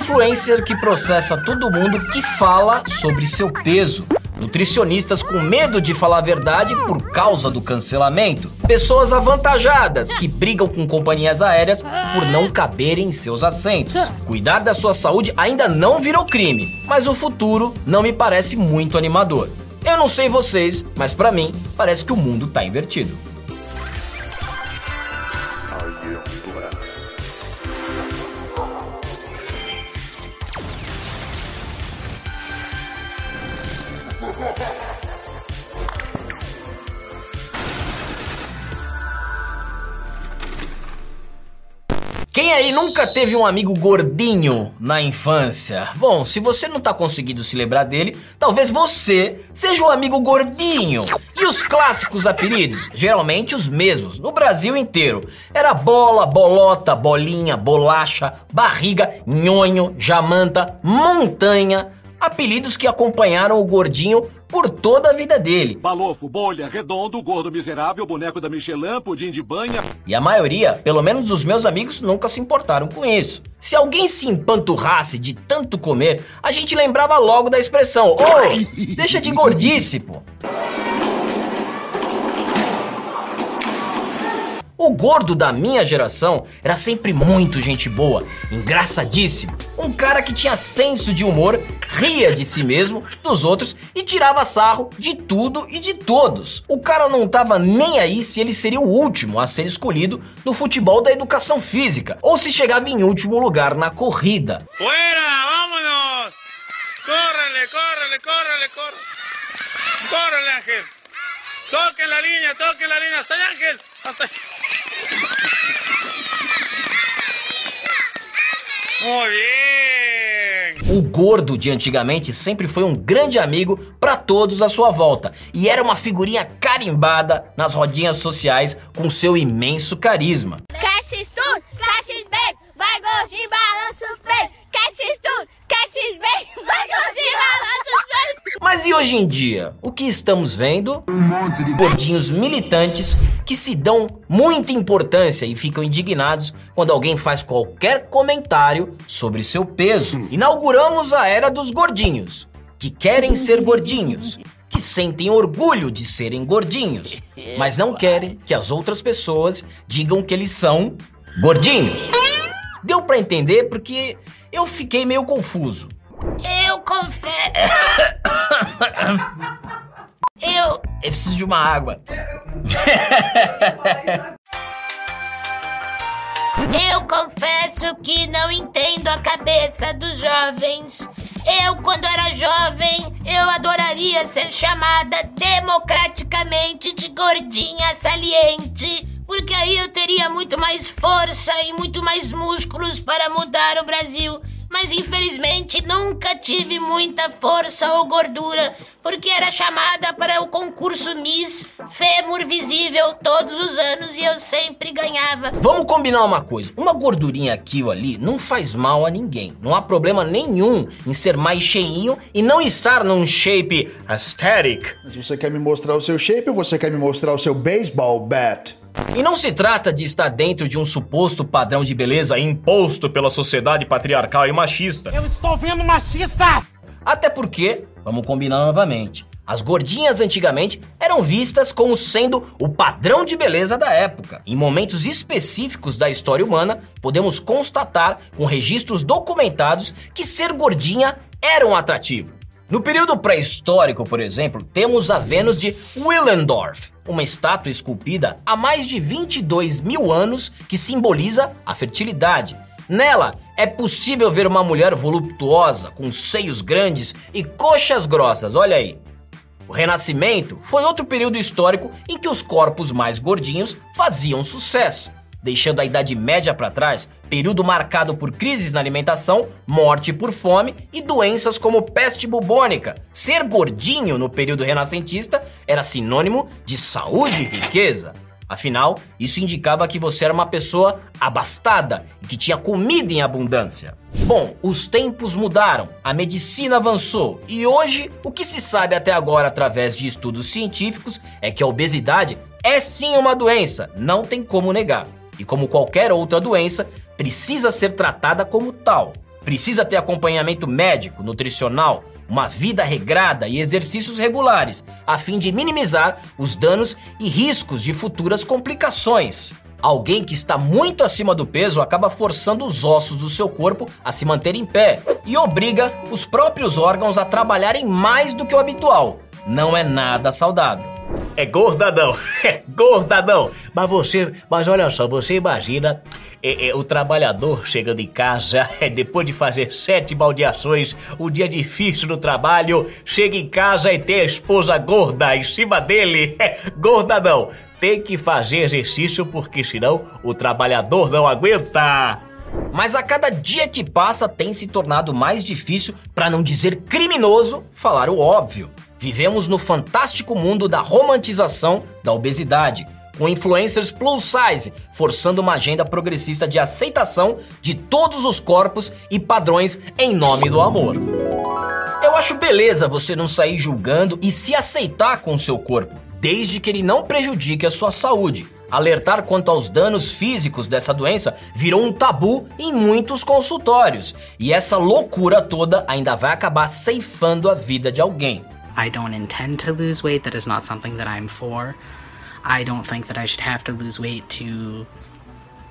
influencer que processa todo mundo que fala sobre seu peso. Nutricionistas com medo de falar a verdade por causa do cancelamento. Pessoas avantajadas que brigam com companhias aéreas por não caberem em seus assentos. Cuidar da sua saúde ainda não virou crime, mas o futuro não me parece muito animador. Eu não sei vocês, mas para mim parece que o mundo tá invertido. Quem aí nunca teve um amigo gordinho na infância? Bom, se você não tá conseguindo se lembrar dele, talvez você seja um amigo gordinho. E os clássicos apelidos? Geralmente os mesmos, no Brasil inteiro. Era bola, bolota, bolinha, bolacha, barriga, nhonho, jamanta, montanha. Apelidos que acompanharam o gordinho por toda a vida dele. Balofo, bolha, redondo, gordo miserável, boneco da Michelin, pudim de banha. E a maioria, pelo menos os meus amigos, nunca se importaram com isso. Se alguém se empanturrasse de tanto comer, a gente lembrava logo da expressão: Ô, oh, deixa de gordice, pô. O gordo da minha geração era sempre muito gente boa, engraçadíssimo. Um cara que tinha senso de humor, ria de si mesmo, dos outros e tirava sarro de tudo e de todos. O cara não tava nem aí se ele seria o último a ser escolhido no futebol da educação física ou se chegava em último lugar na corrida. Fuera, vámonos! Córrele, córrele, córrele, córrele. Córrele, Ángel. Toque la línea, toque la línea. Hasta allá, Ángel. Hasta Muy bien. O gordo de antigamente sempre foi um grande amigo para todos à sua volta e era uma figurinha carimbada nas rodinhas sociais com seu imenso carisma. Caches tudo, caches bem, vai gordinho, balança os pés. Caches tudo, caches bem, vai gordinho, balança os pés. Mas e hoje em dia? O que estamos vendo? Um monte de gordinhos militantes que se dão muita importância e ficam indignados quando alguém faz qualquer comentário sobre seu peso. Inauguramos a era dos gordinhos, que querem ser gordinhos, que sentem orgulho de serem gordinhos, mas não querem que as outras pessoas digam que eles são gordinhos. Deu para entender porque eu fiquei meio confuso. Eu confesso. Eu. Eu preciso de uma água. Eu confesso que não entendo a cabeça dos jovens. Eu, quando era jovem, eu adoraria ser chamada democraticamente de gordinha saliente. Porque aí eu teria muito mais força e muito mais músculos para mudar o Brasil mas infelizmente nunca tive muita força ou gordura, porque era chamada para o concurso Miss Fêmur Visível todos os anos e eu sempre ganhava. Vamos combinar uma coisa: uma gordurinha aqui ou ali não faz mal a ninguém. Não há problema nenhum em ser mais cheinho e não estar num shape aesthetic. Você quer me mostrar o seu shape ou você quer me mostrar o seu baseball bat? E não se trata de estar dentro de um suposto padrão de beleza imposto pela sociedade patriarcal e machista. Eu estou vendo machistas! Até porque, vamos combinar novamente, as gordinhas antigamente eram vistas como sendo o padrão de beleza da época. Em momentos específicos da história humana, podemos constatar, com registros documentados, que ser gordinha era um atrativo. No período pré-histórico, por exemplo, temos a Vênus de Willendorf, uma estátua esculpida há mais de 22 mil anos que simboliza a fertilidade. Nela é possível ver uma mulher voluptuosa, com seios grandes e coxas grossas, olha aí. O Renascimento foi outro período histórico em que os corpos mais gordinhos faziam sucesso deixando a Idade Média para trás, período marcado por crises na alimentação, morte por fome e doenças como peste bubônica. Ser gordinho no período renascentista era sinônimo de saúde e riqueza. Afinal, isso indicava que você era uma pessoa abastada e que tinha comida em abundância. Bom, os tempos mudaram, a medicina avançou e hoje o que se sabe até agora através de estudos científicos é que a obesidade é sim uma doença, não tem como negar e, como qualquer outra doença, precisa ser tratada como tal. precisa ter acompanhamento médico, nutricional, uma vida regrada e exercícios regulares, a fim de minimizar os danos e riscos de futuras complicações. Alguém que está muito acima do peso acaba forçando os ossos do seu corpo a se manter em pé e obriga os próprios órgãos a trabalharem mais do que o habitual. Não é nada saudável. É gordadão, é gordadão. Mas você, mas olha só, você imagina é, é, o trabalhador chegando em casa, é, depois de fazer sete baldeações, um dia difícil no trabalho, chega em casa e tem a esposa gorda em cima dele. É, gordadão, tem que fazer exercício porque senão o trabalhador não aguenta. Mas a cada dia que passa tem se tornado mais difícil, para não dizer criminoso, falar o óbvio. Vivemos no fantástico mundo da romantização da obesidade, com influencers plus size forçando uma agenda progressista de aceitação de todos os corpos e padrões em nome do amor. Eu acho beleza você não sair julgando e se aceitar com o seu corpo, desde que ele não prejudique a sua saúde. Alertar quanto aos danos físicos dessa doença virou um tabu em muitos consultórios, e essa loucura toda ainda vai acabar ceifando a vida de alguém. I don't intend to lose weight. That is not something that I'm for. I don't think that I should have to lose weight to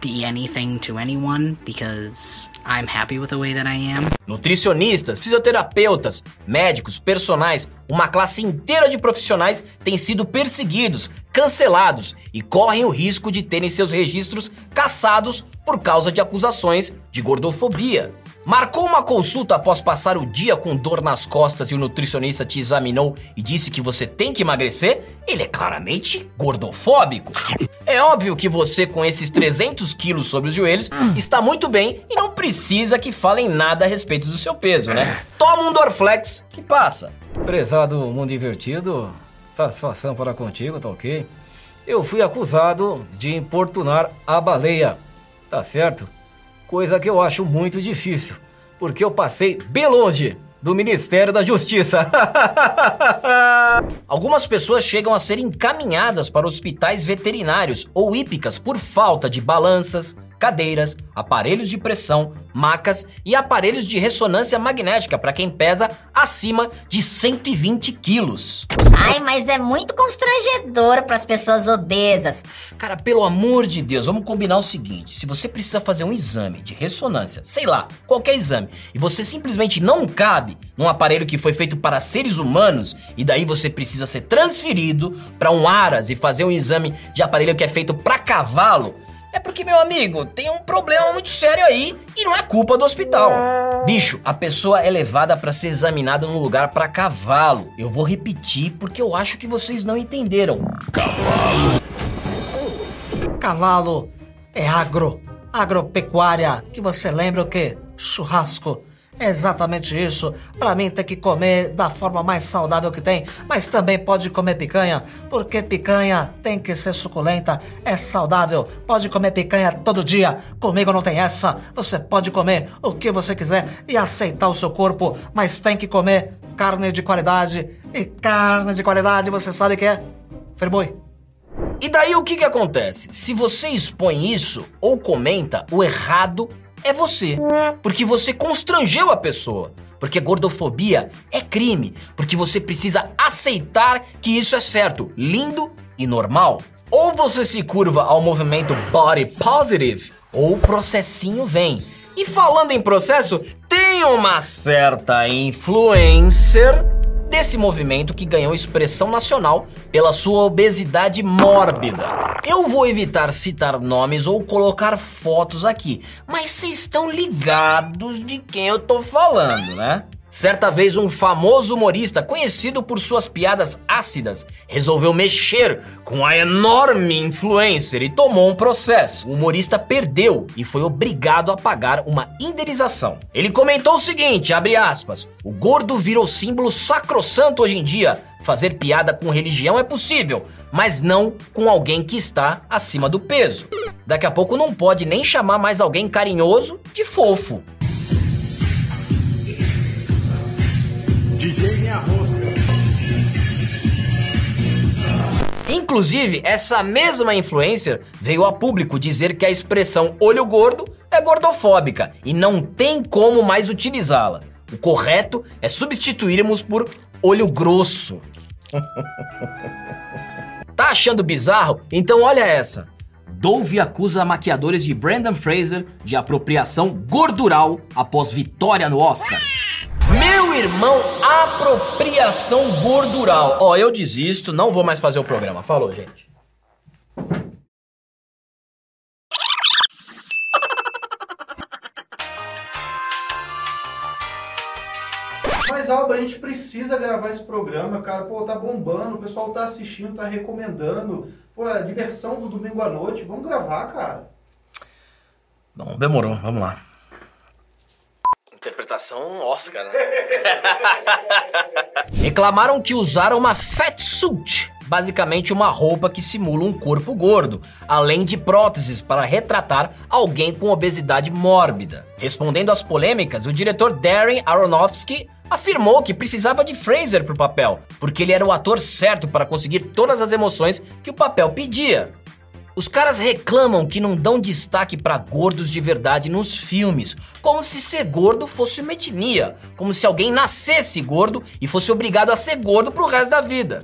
be anything to anyone because I'm happy with the way that I am. Nutricionistas, fisioterapeutas, médicos, personagens, uma classe inteira de profissionais têm sido perseguidos, cancelados e correm o risco de terem seus registros cassados por causa de acusações de gordofobia. Marcou uma consulta após passar o dia com dor nas costas e o nutricionista te examinou e disse que você tem que emagrecer? Ele é claramente gordofóbico. É óbvio que você, com esses 300 quilos sobre os joelhos, está muito bem e não precisa que falem nada a respeito do seu peso, né? Toma um Dorflex que passa. Prezado mundo invertido, satisfação para contigo, tá ok? Eu fui acusado de importunar a baleia, tá certo? Coisa que eu acho muito difícil, porque eu passei bem longe do Ministério da Justiça. Algumas pessoas chegam a ser encaminhadas para hospitais veterinários ou hípicas por falta de balanças, cadeiras, aparelhos de pressão, macas e aparelhos de ressonância magnética para quem pesa acima de 120 quilos. Ai, mas é muito constrangedor para as pessoas obesas. Cara, pelo amor de Deus, vamos combinar o seguinte: se você precisa fazer um exame de ressonância, sei lá, qualquer exame, e você simplesmente não cabe num aparelho que foi feito para seres humanos, e daí você precisa ser transferido para um Aras e fazer um exame de aparelho que é feito para cavalo, é porque, meu amigo, tem um problema muito sério aí e não é culpa do hospital. Bicho, a pessoa é levada para ser examinada num lugar para cavalo. Eu vou repetir porque eu acho que vocês não entenderam. Cavalo. Cavalo é agro, agropecuária, que você lembra o quê? Churrasco. Exatamente isso. Para mim tem que comer da forma mais saudável que tem, mas também pode comer picanha, porque picanha tem que ser suculenta, é saudável. Pode comer picanha todo dia. Comigo não tem essa. Você pode comer o que você quiser e aceitar o seu corpo, mas tem que comer carne de qualidade. E carne de qualidade, você sabe que é friboi. E daí o que que acontece? Se você expõe isso ou comenta, o errado é você. Porque você constrangeu a pessoa. Porque gordofobia é crime. Porque você precisa aceitar que isso é certo, lindo e normal. Ou você se curva ao movimento body positive, ou o processinho vem. E falando em processo, tem uma certa influencer desse movimento que ganhou expressão nacional pela sua obesidade mórbida. Eu vou evitar citar nomes ou colocar fotos aqui, mas vocês estão ligados de quem eu tô falando, né? Certa vez, um famoso humorista, conhecido por suas piadas ácidas, resolveu mexer com a enorme influencer e tomou um processo. O humorista perdeu e foi obrigado a pagar uma indenização. Ele comentou o seguinte, aspas, o gordo virou símbolo sacrossanto hoje em dia. Fazer piada com religião é possível, mas não com alguém que está acima do peso. Daqui a pouco não pode nem chamar mais alguém carinhoso de fofo. DJ Minha Rosca. Inclusive, essa mesma influencer veio a público dizer que a expressão olho gordo é gordofóbica e não tem como mais utilizá-la. O correto é substituirmos por olho grosso. tá achando bizarro? Então olha essa. Dove acusa maquiadores de Brandon Fraser de apropriação gordural após vitória no Oscar. Irmão, apropriação gordural. Ó, eu desisto, não vou mais fazer o programa. Falou, gente. Mas, Alba, a gente precisa gravar esse programa, cara. Pô, tá bombando, o pessoal tá assistindo, tá recomendando. Pô, a diversão do domingo à noite. Vamos gravar, cara. Não, demorou, vamos lá. Interpretação Oscar, né? Reclamaram que usaram uma fat suit, basicamente uma roupa que simula um corpo gordo, além de próteses para retratar alguém com obesidade mórbida. Respondendo às polêmicas, o diretor Darren Aronofsky afirmou que precisava de Fraser para o papel, porque ele era o ator certo para conseguir todas as emoções que o papel pedia. Os caras reclamam que não dão destaque para gordos de verdade nos filmes, como se ser gordo fosse uma etnia, como se alguém nascesse gordo e fosse obrigado a ser gordo pro resto da vida.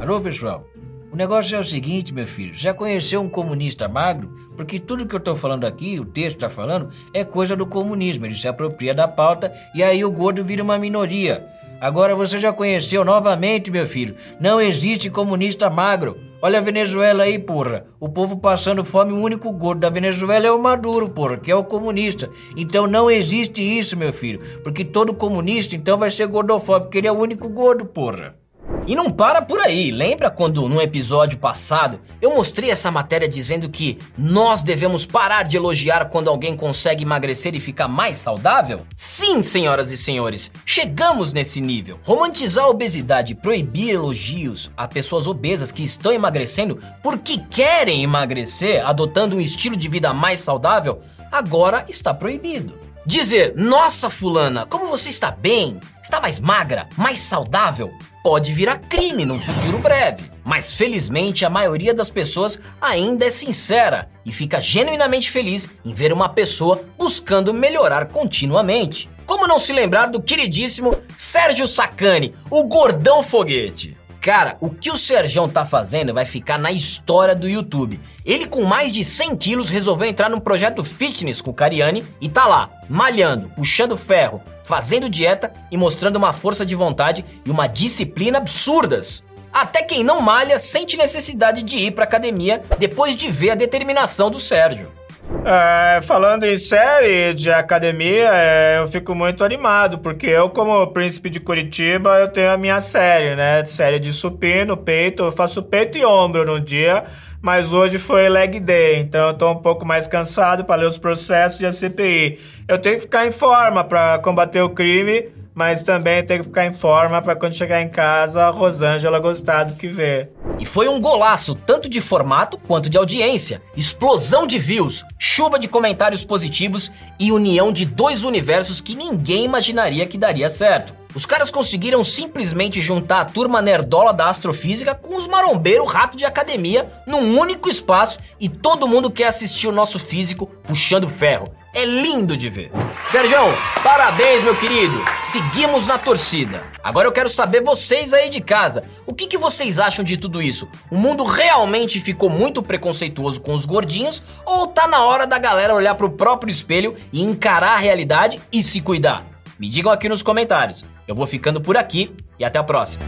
Alô, pessoal. O negócio é o seguinte, meu filho. Já conheceu um comunista magro? Porque tudo que eu tô falando aqui, o texto tá falando, é coisa do comunismo. Ele se apropria da pauta e aí o gordo vira uma minoria. Agora você já conheceu novamente, meu filho. Não existe comunista magro. Olha a Venezuela aí, porra. O povo passando fome, o único gordo da Venezuela é o Maduro, porra, que é o comunista. Então não existe isso, meu filho. Porque todo comunista, então, vai ser gordofóbico, porque ele é o único gordo, porra. E não para por aí. Lembra quando no episódio passado eu mostrei essa matéria dizendo que nós devemos parar de elogiar quando alguém consegue emagrecer e ficar mais saudável? Sim, senhoras e senhores, chegamos nesse nível. Romantizar a obesidade proibir elogios a pessoas obesas que estão emagrecendo porque querem emagrecer, adotando um estilo de vida mais saudável, agora está proibido. Dizer, nossa fulana, como você está bem? Está mais magra, mais saudável? Pode virar crime num futuro breve. Mas felizmente a maioria das pessoas ainda é sincera e fica genuinamente feliz em ver uma pessoa buscando melhorar continuamente. Como não se lembrar do queridíssimo Sérgio Sacani, o gordão foguete? Cara, o que o Serjão tá fazendo vai ficar na história do YouTube. Ele, com mais de 100 quilos, resolveu entrar num projeto fitness com o Cariani e tá lá, malhando, puxando ferro, fazendo dieta e mostrando uma força de vontade e uma disciplina absurdas. Até quem não malha sente necessidade de ir pra academia depois de ver a determinação do Sérgio. É, falando em série de academia, é, eu fico muito animado, porque eu, como príncipe de Curitiba, eu tenho a minha série, né? Série de supino, peito, eu faço peito e ombro no dia, mas hoje foi leg day, então eu tô um pouco mais cansado para ler os processos e a CPI. Eu tenho que ficar em forma para combater o crime, mas também tenho que ficar em forma para quando chegar em casa a Rosângela gostar do que vê. E foi um golaço, tanto de formato quanto de audiência. Explosão de views, chuva de comentários positivos e união de dois universos que ninguém imaginaria que daria certo. Os caras conseguiram simplesmente juntar a turma nerdola da astrofísica com os marombeiros rato de academia num único espaço e todo mundo quer assistir o nosso físico puxando ferro. É lindo de ver. Sérgio, parabéns, meu querido. Seguimos na torcida. Agora eu quero saber vocês aí de casa. O que, que vocês acham de tudo isso? O mundo realmente ficou muito preconceituoso com os gordinhos ou tá na hora da galera olhar pro próprio espelho e encarar a realidade e se cuidar? Me digam aqui nos comentários. Eu vou ficando por aqui e até a próxima.